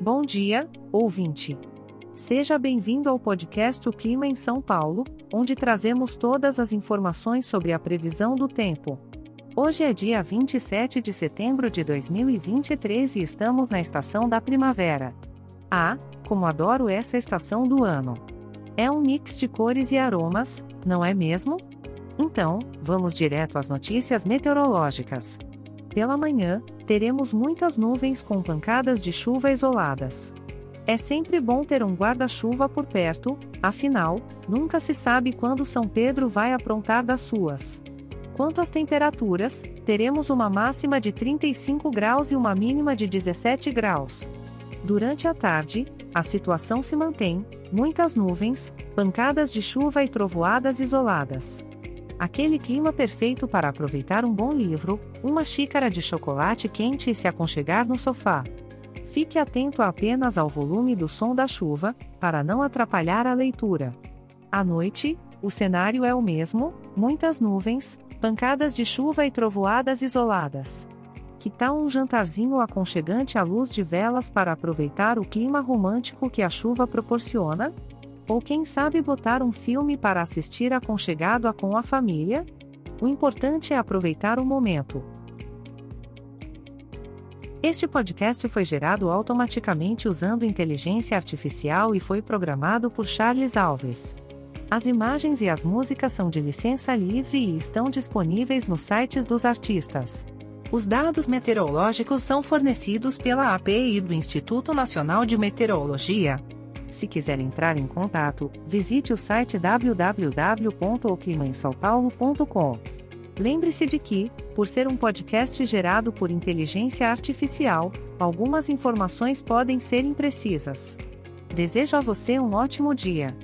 Bom dia, ouvinte. Seja bem-vindo ao podcast O Clima em São Paulo, onde trazemos todas as informações sobre a previsão do tempo. Hoje é dia 27 de setembro de 2023 e estamos na estação da primavera. Ah, como adoro essa estação do ano! É um mix de cores e aromas, não é mesmo? Então, vamos direto às notícias meteorológicas. Pela manhã, teremos muitas nuvens com pancadas de chuva isoladas. É sempre bom ter um guarda-chuva por perto, afinal, nunca se sabe quando São Pedro vai aprontar das suas. Quanto às temperaturas, teremos uma máxima de 35 graus e uma mínima de 17 graus. Durante a tarde, a situação se mantém: muitas nuvens, pancadas de chuva e trovoadas isoladas. Aquele clima perfeito para aproveitar um bom livro, uma xícara de chocolate quente e se aconchegar no sofá. Fique atento apenas ao volume do som da chuva, para não atrapalhar a leitura. À noite, o cenário é o mesmo: muitas nuvens, pancadas de chuva e trovoadas isoladas. Que tal um jantarzinho aconchegante à luz de velas para aproveitar o clima romântico que a chuva proporciona? Ou quem sabe botar um filme para assistir aconchegado a com a família? O importante é aproveitar o momento. Este podcast foi gerado automaticamente usando inteligência artificial e foi programado por Charles Alves. As imagens e as músicas são de licença livre e estão disponíveis nos sites dos artistas. Os dados meteorológicos são fornecidos pela API do Instituto Nacional de Meteorologia. Se quiser entrar em contato, visite o site www.oclimainsaopaulo.com. Lembre-se de que, por ser um podcast gerado por inteligência artificial, algumas informações podem ser imprecisas. Desejo a você um ótimo dia.